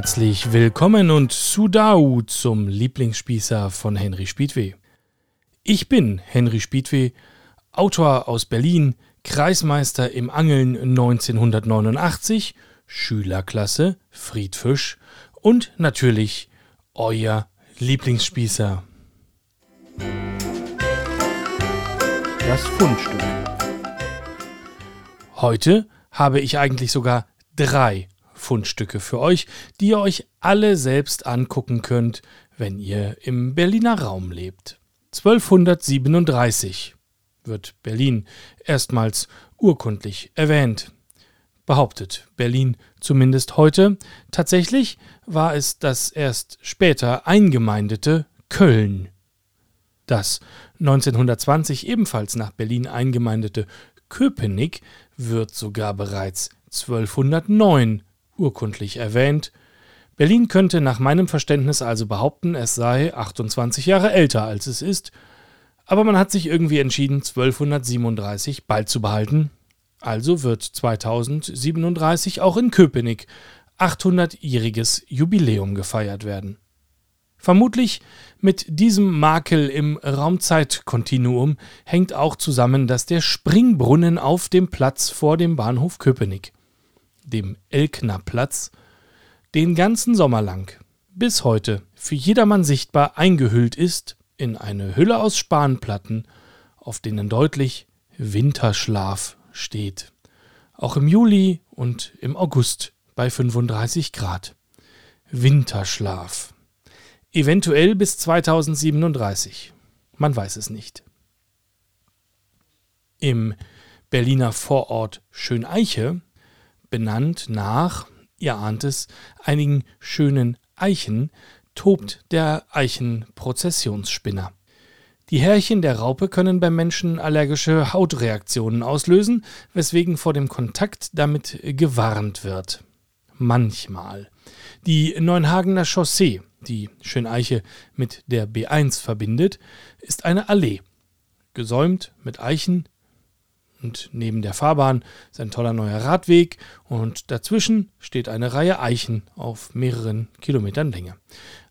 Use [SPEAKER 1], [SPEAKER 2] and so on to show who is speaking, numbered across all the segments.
[SPEAKER 1] Herzlich willkommen und Sudau zum Lieblingsspießer von Henry Spiedweh. Ich bin Henry Spiedweh, Autor aus Berlin, Kreismeister im Angeln 1989, Schülerklasse Friedfisch und natürlich euer Lieblingsspießer. Das Fundstück. Heute habe ich eigentlich sogar drei Fundstücke für euch, die ihr euch alle selbst angucken könnt, wenn ihr im Berliner Raum lebt. 1237 wird Berlin erstmals urkundlich erwähnt. Behauptet Berlin zumindest heute. Tatsächlich war es das erst später eingemeindete Köln. Das 1920 ebenfalls nach Berlin eingemeindete Köpenick wird sogar bereits 1209 urkundlich erwähnt. Berlin könnte nach meinem Verständnis also behaupten, es sei 28 Jahre älter als es ist, aber man hat sich irgendwie entschieden, 1237 beizubehalten. Also wird 2037 auch in Köpenick 800-jähriges Jubiläum gefeiert werden. Vermutlich mit diesem Makel im Raumzeitkontinuum hängt auch zusammen, dass der Springbrunnen auf dem Platz vor dem Bahnhof Köpenick dem Elknerplatz, den ganzen Sommer lang bis heute für jedermann sichtbar eingehüllt ist in eine Hülle aus Spanplatten, auf denen deutlich Winterschlaf steht. Auch im Juli und im August bei 35 Grad. Winterschlaf. Eventuell bis 2037. Man weiß es nicht. Im Berliner Vorort Schöneiche benannt nach, ihr ahnt es, einigen schönen Eichen, tobt der Eichenprozessionsspinner. Die Härchen der Raupe können beim Menschen allergische Hautreaktionen auslösen, weswegen vor dem Kontakt damit gewarnt wird. Manchmal. Die Neuenhagener Chaussee, die Schöneiche mit der B1 verbindet, ist eine Allee. Gesäumt mit Eichen, und neben der Fahrbahn ist ein toller neuer Radweg und dazwischen steht eine Reihe Eichen auf mehreren Kilometern Länge.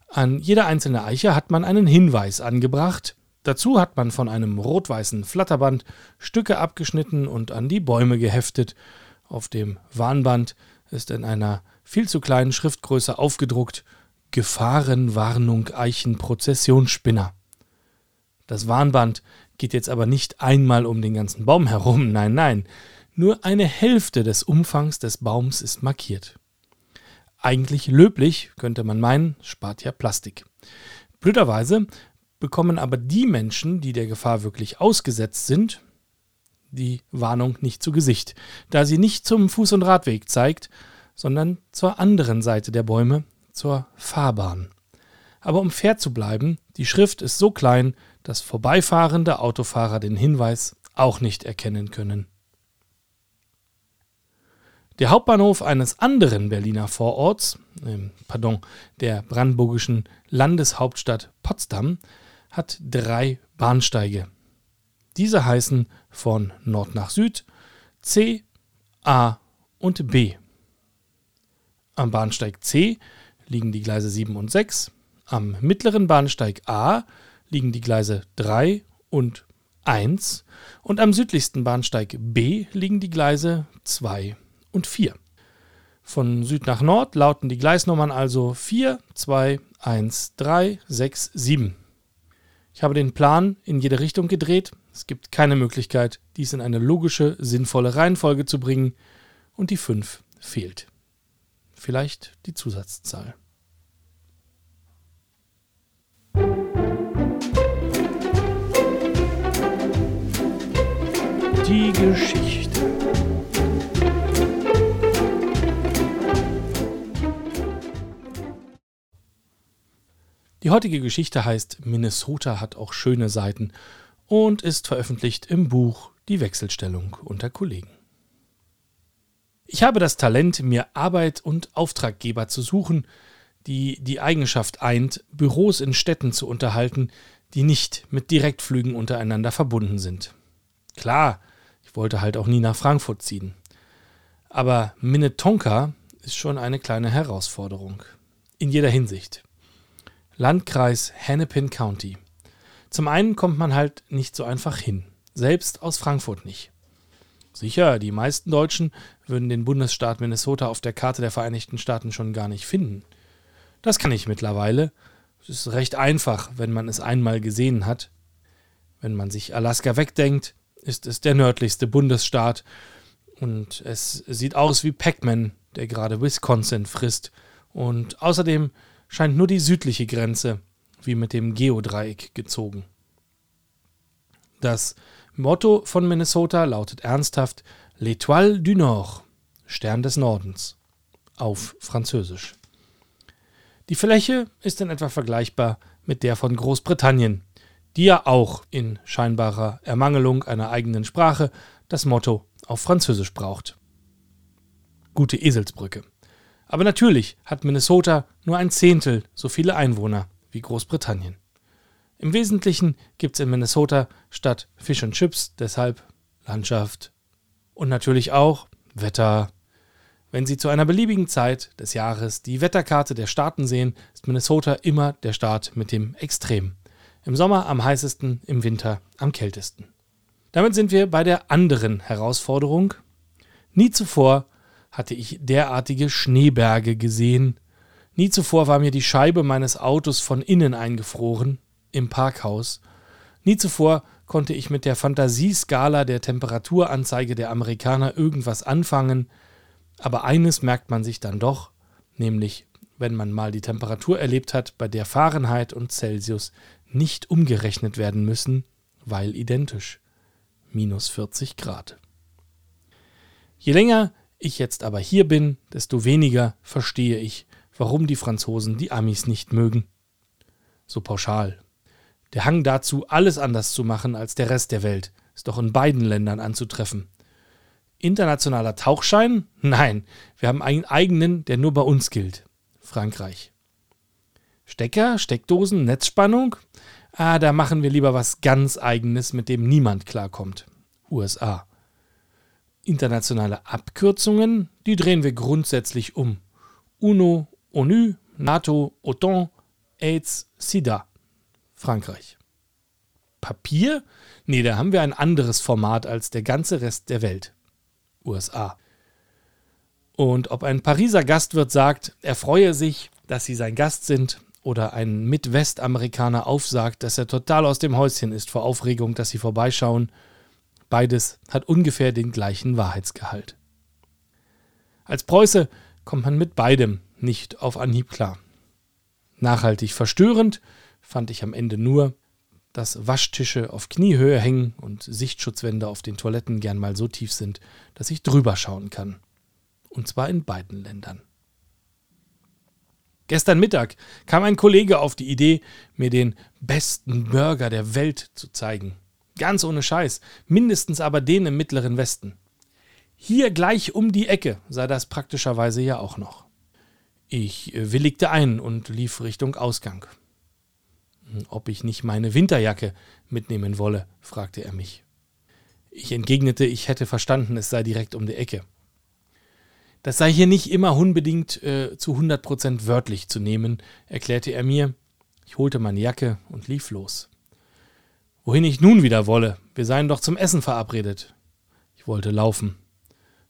[SPEAKER 1] An jeder einzelne Eiche hat man einen Hinweis angebracht. Dazu hat man von einem rot-weißen Flatterband Stücke abgeschnitten und an die Bäume geheftet. Auf dem Warnband ist in einer viel zu kleinen Schriftgröße aufgedruckt Gefahrenwarnung Eichenprozessionsspinner. Das Warnband geht jetzt aber nicht einmal um den ganzen Baum herum, nein, nein, nur eine Hälfte des Umfangs des Baums ist markiert. Eigentlich löblich, könnte man meinen, spart ja Plastik. Blöderweise bekommen aber die Menschen, die der Gefahr wirklich ausgesetzt sind, die Warnung nicht zu Gesicht, da sie nicht zum Fuß- und Radweg zeigt, sondern zur anderen Seite der Bäume, zur Fahrbahn. Aber um fair zu bleiben, die Schrift ist so klein, dass vorbeifahrende Autofahrer den Hinweis auch nicht erkennen können. Der Hauptbahnhof eines anderen Berliner Vororts, äh, pardon, der brandenburgischen Landeshauptstadt Potsdam, hat drei Bahnsteige. Diese heißen von Nord nach Süd C, A und B. Am Bahnsteig C liegen die Gleise 7 und 6, am mittleren Bahnsteig A liegen die Gleise 3 und 1 und am südlichsten Bahnsteig B liegen die Gleise 2 und 4. Von Süd nach Nord lauten die Gleisnummern also 4, 2, 1, 3, 6, 7. Ich habe den Plan in jede Richtung gedreht. Es gibt keine Möglichkeit, dies in eine logische, sinnvolle Reihenfolge zu bringen und die 5 fehlt. Vielleicht die Zusatzzahl. Die Geschichte. Die heutige Geschichte heißt Minnesota hat auch schöne Seiten und ist veröffentlicht im Buch Die Wechselstellung unter Kollegen. Ich habe das Talent, mir Arbeit und Auftraggeber zu suchen, die die Eigenschaft eint, Büros in Städten zu unterhalten, die nicht mit Direktflügen untereinander verbunden sind. Klar, ich wollte halt auch nie nach Frankfurt ziehen. Aber Minnetonka ist schon eine kleine Herausforderung. In jeder Hinsicht. Landkreis Hennepin County. Zum einen kommt man halt nicht so einfach hin. Selbst aus Frankfurt nicht. Sicher, die meisten Deutschen würden den Bundesstaat Minnesota auf der Karte der Vereinigten Staaten schon gar nicht finden. Das kann ich mittlerweile. Es ist recht einfach, wenn man es einmal gesehen hat. Wenn man sich Alaska wegdenkt, ist es der nördlichste Bundesstaat und es sieht aus wie Pac-Man, der gerade Wisconsin frisst. Und außerdem scheint nur die südliche Grenze wie mit dem Geodreieck gezogen. Das Motto von Minnesota lautet ernsthaft L'Étoile du Nord, Stern des Nordens, auf Französisch. Die Fläche ist in etwa vergleichbar mit der von Großbritannien, die ja auch in scheinbarer Ermangelung einer eigenen Sprache das Motto auf Französisch braucht. Gute Eselsbrücke. Aber natürlich hat Minnesota nur ein Zehntel so viele Einwohner wie Großbritannien. Im Wesentlichen gibt es in Minnesota statt Fish und Chips deshalb Landschaft und natürlich auch Wetter. Wenn Sie zu einer beliebigen Zeit des Jahres die Wetterkarte der Staaten sehen, ist Minnesota immer der Staat mit dem Extrem. Im Sommer am heißesten, im Winter am kältesten. Damit sind wir bei der anderen Herausforderung. Nie zuvor hatte ich derartige Schneeberge gesehen. Nie zuvor war mir die Scheibe meines Autos von innen eingefroren im Parkhaus. Nie zuvor konnte ich mit der Fantasieskala der Temperaturanzeige der Amerikaner irgendwas anfangen, aber eines merkt man sich dann doch, nämlich wenn man mal die Temperatur erlebt hat, bei der Fahrenheit und Celsius nicht umgerechnet werden müssen, weil identisch. Minus 40 Grad. Je länger ich jetzt aber hier bin, desto weniger verstehe ich, warum die Franzosen die Amis nicht mögen. So pauschal der Hang dazu, alles anders zu machen als der Rest der Welt, ist doch in beiden Ländern anzutreffen. Internationaler Tauchschein? Nein, wir haben einen eigenen, der nur bei uns gilt. Frankreich. Stecker, Steckdosen, Netzspannung? Ah, da machen wir lieber was ganz eigenes, mit dem niemand klarkommt. USA. Internationale Abkürzungen, die drehen wir grundsätzlich um. UNO, ONU, NATO, OTAN, AIDS, SIDA. Frankreich. Papier? Nee, da haben wir ein anderes Format als der ganze Rest der Welt. USA. Und ob ein Pariser Gastwirt sagt, er freue sich, dass sie sein Gast sind, oder ein Mitwestamerikaner aufsagt, dass er total aus dem Häuschen ist vor Aufregung, dass sie vorbeischauen, beides hat ungefähr den gleichen Wahrheitsgehalt. Als Preuße kommt man mit beidem nicht auf Anhieb klar. Nachhaltig verstörend fand ich am Ende nur, dass Waschtische auf Kniehöhe hängen und Sichtschutzwände auf den Toiletten gern mal so tief sind, dass ich drüber schauen kann. Und zwar in beiden Ländern. Gestern Mittag kam ein Kollege auf die Idee, mir den besten Burger der Welt zu zeigen. Ganz ohne Scheiß, mindestens aber den im mittleren Westen. Hier gleich um die Ecke sei das praktischerweise ja auch noch. Ich willigte ein und lief Richtung Ausgang. Ob ich nicht meine Winterjacke mitnehmen wolle, fragte er mich. Ich entgegnete, ich hätte verstanden, es sei direkt um die Ecke. Das sei hier nicht immer unbedingt äh, zu 100% wörtlich zu nehmen, erklärte er mir. Ich holte meine Jacke und lief los. Wohin ich nun wieder wolle, wir seien doch zum Essen verabredet. Ich wollte laufen.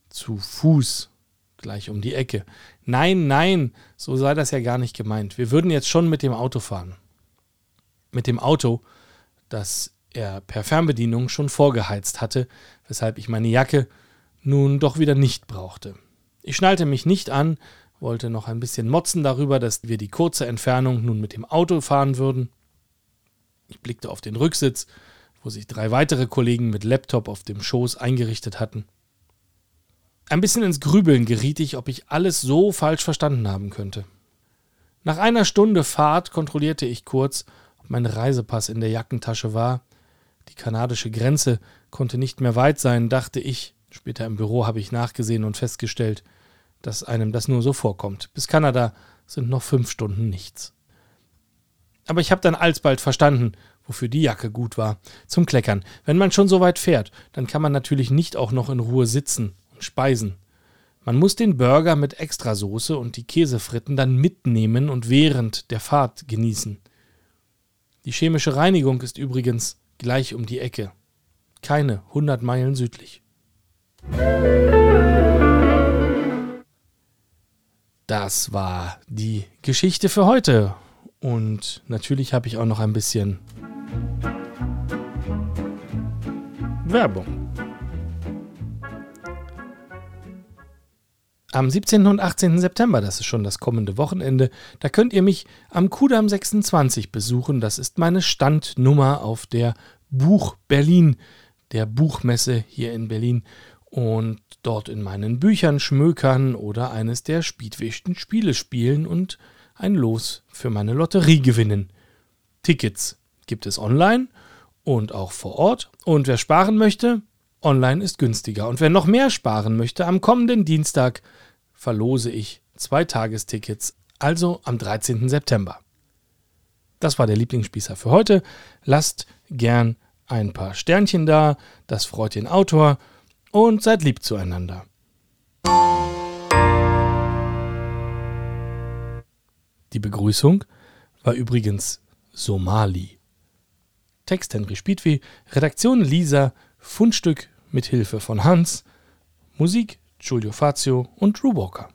[SPEAKER 1] Zu Fuß, gleich um die Ecke. Nein, nein, so sei das ja gar nicht gemeint. Wir würden jetzt schon mit dem Auto fahren mit dem Auto, das er per Fernbedienung schon vorgeheizt hatte, weshalb ich meine Jacke nun doch wieder nicht brauchte. Ich schnallte mich nicht an, wollte noch ein bisschen motzen darüber, dass wir die kurze Entfernung nun mit dem Auto fahren würden. Ich blickte auf den Rücksitz, wo sich drei weitere Kollegen mit Laptop auf dem Schoß eingerichtet hatten. Ein bisschen ins Grübeln geriet ich, ob ich alles so falsch verstanden haben könnte. Nach einer Stunde Fahrt kontrollierte ich kurz, mein Reisepass in der Jackentasche war. Die kanadische Grenze konnte nicht mehr weit sein, dachte ich. Später im Büro habe ich nachgesehen und festgestellt, dass einem das nur so vorkommt. Bis Kanada sind noch fünf Stunden nichts. Aber ich habe dann alsbald verstanden, wofür die Jacke gut war. Zum Kleckern. Wenn man schon so weit fährt, dann kann man natürlich nicht auch noch in Ruhe sitzen und speisen. Man muss den Burger mit Extrasoße und die Käsefritten dann mitnehmen und während der Fahrt genießen. Die chemische Reinigung ist übrigens gleich um die Ecke. Keine 100 Meilen südlich. Das war die Geschichte für heute. Und natürlich habe ich auch noch ein bisschen Werbung. Am 17. und 18. September, das ist schon das kommende Wochenende, da könnt ihr mich am Kudamm 26 besuchen. Das ist meine Standnummer auf der Buch Berlin, der Buchmesse hier in Berlin. Und dort in meinen Büchern schmökern oder eines der spiedwischten Spiele spielen und ein Los für meine Lotterie gewinnen. Tickets gibt es online und auch vor Ort. Und wer sparen möchte, online ist günstiger. Und wer noch mehr sparen möchte, am kommenden Dienstag verlose ich zwei Tagestickets, also am 13. September. Das war der Lieblingsspießer für heute. Lasst gern ein paar Sternchen da, das freut den Autor und seid lieb zueinander. Die Begrüßung war übrigens Somali. Text Henry Spiedwi, Redaktion Lisa, Fundstück mit Hilfe von Hans, Musik Giulio Fazio und Drew Walker.